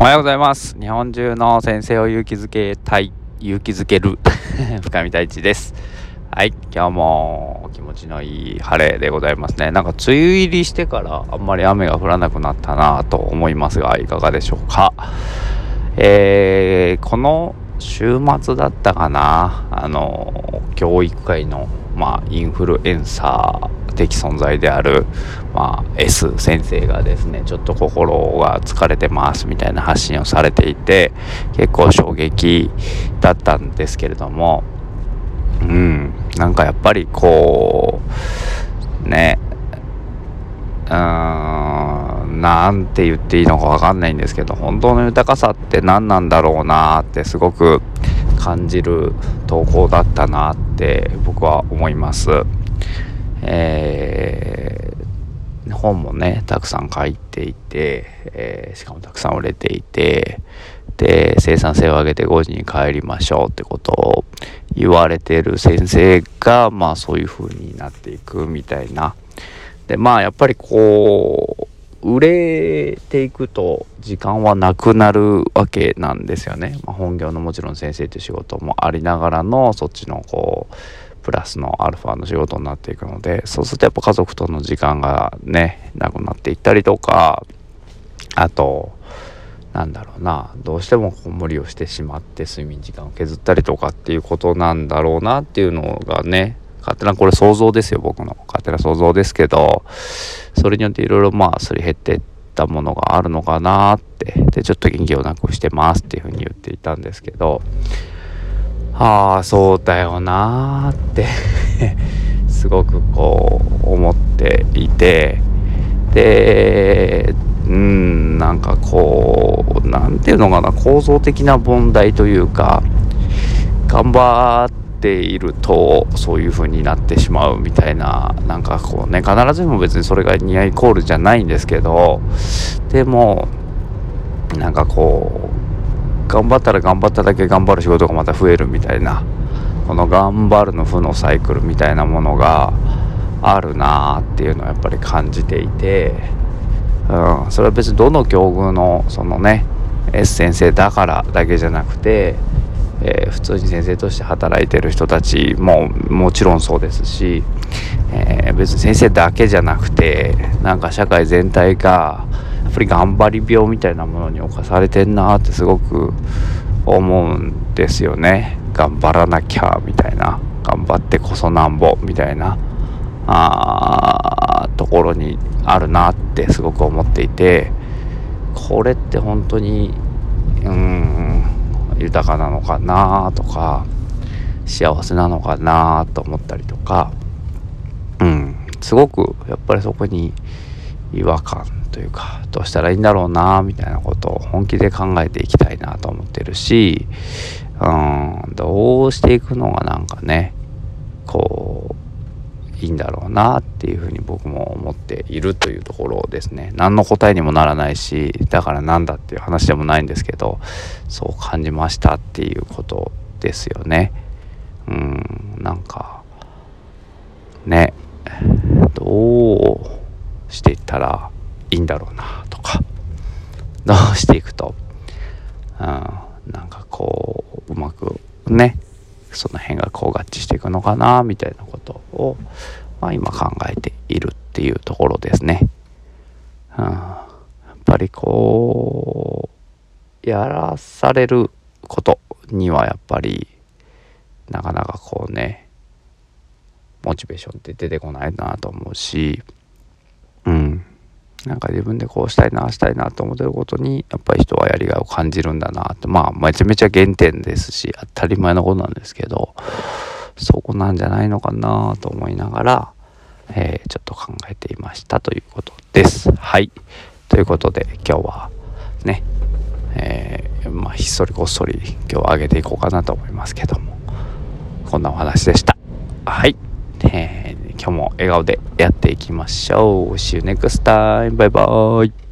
おはようございます。日本中の先生を勇気づけたい勇気づける 深見太一です。はい今日も気持ちのいい晴れでございますね。なんか梅雨入りしてからあんまり雨が降らなくなったなと思いますがいかがでしょうか？えー、この週末だったかな。あの教育界のまあインフルエンサー的存在である、まあ、S 先生がですねちょっと心が疲れてますみたいな発信をされていて結構衝撃だったんですけれどもうんなんかやっぱりこうねうーんなんて言っていいのか分かんないんですけど本当の豊かさって何なんだろうなってすごく感じる投稿だったなって僕は思います。えー、本もねたくさん書いていて、えー、しかもたくさん売れていてで生産性を上げて5時に帰りましょうってことを言われてる先生がまあそういう風になっていくみたいなでまあやっぱりこう売れていくと時間はなくなるわけなんですよね、まあ、本業のもちろん先生という仕事もありながらのそっちのこうプラスのアルファの仕事になっていくのでそうするとやっぱ家族との時間がねなくなっていったりとかあとなんだろうなどうしてもこう無理をしてしまって睡眠時間を削ったりとかっていうことなんだろうなっていうのがね勝手なこれ想像ですよ僕の勝手な想像ですけどそれによっていろいろまあすり減ってったものがあるのかなって。でちょっと元気をなくしてますっていうふうに言っていたんですけど。ああそうだよなーって。すごくこう思っていて。でうんなんかこう何ていうのかな構造的な問題というか頑張ってているとそういう風になってしまうみたいななんかこうね必ずしも別にそれが似合いコールじゃないんですけどでもなんかこう頑張ったら頑張っただけ頑張る仕事がまた増えるみたいなこの頑張るの負のサイクルみたいなものがあるなっていうのをやっぱり感じていて、うん、それは別にどの境遇のそのね S 先生だからだけじゃなくて、えー、普通に先生として働いてる人たちももちろんそうですし、えー、別に先生だけじゃなくてなんか社会全体がやっぱり頑張り病みたいなものに侵されてんなってすごく思うんですよね。頑張らなきゃみたいな。頑張ってこそなんぼみたいな。あところにあるなってすごく思っていてこれって本当にうん豊かなのかなとか幸せなのかなと思ったりとか。うん。すごくやっぱりそこに違和感というかどうしたらいいんだろうなみたいなことを本気で考えていきたいなと思ってるしうん。どうしていくのがなんかねこういいんだろうなっていうふうに僕も思っているというところですね。何の答えにもならないしだからなんだっていう話でもないんですけどそう感じましたっていうことですよね。うんなんかねどうしていったらいいんだろうなとか。どうしていくと、うん、なんかこううまくねその辺がこう合致していくのかなみたいなを、まあ、今考えているっていうところですね。うん、やっぱりこうやらされることにはやっぱりなかなかこうねモチベーションって出てこないなと思うしうん。なんか自分でこうしたいなしたいなと思ってることにやっぱり人はやりがいを感じるんだなってまあめちゃめちゃ原点ですし当たり前のことなんですけどそこなんじゃないのかなと思いながら、えー、ちょっと考えていましたということです。はいということで今日はね、えー、まあひっそりこっそり今日上げていこうかなと思いますけどもこんなお話でした。はい、えー今日も笑顔でやっていきましょう。See you next time. バイバイ。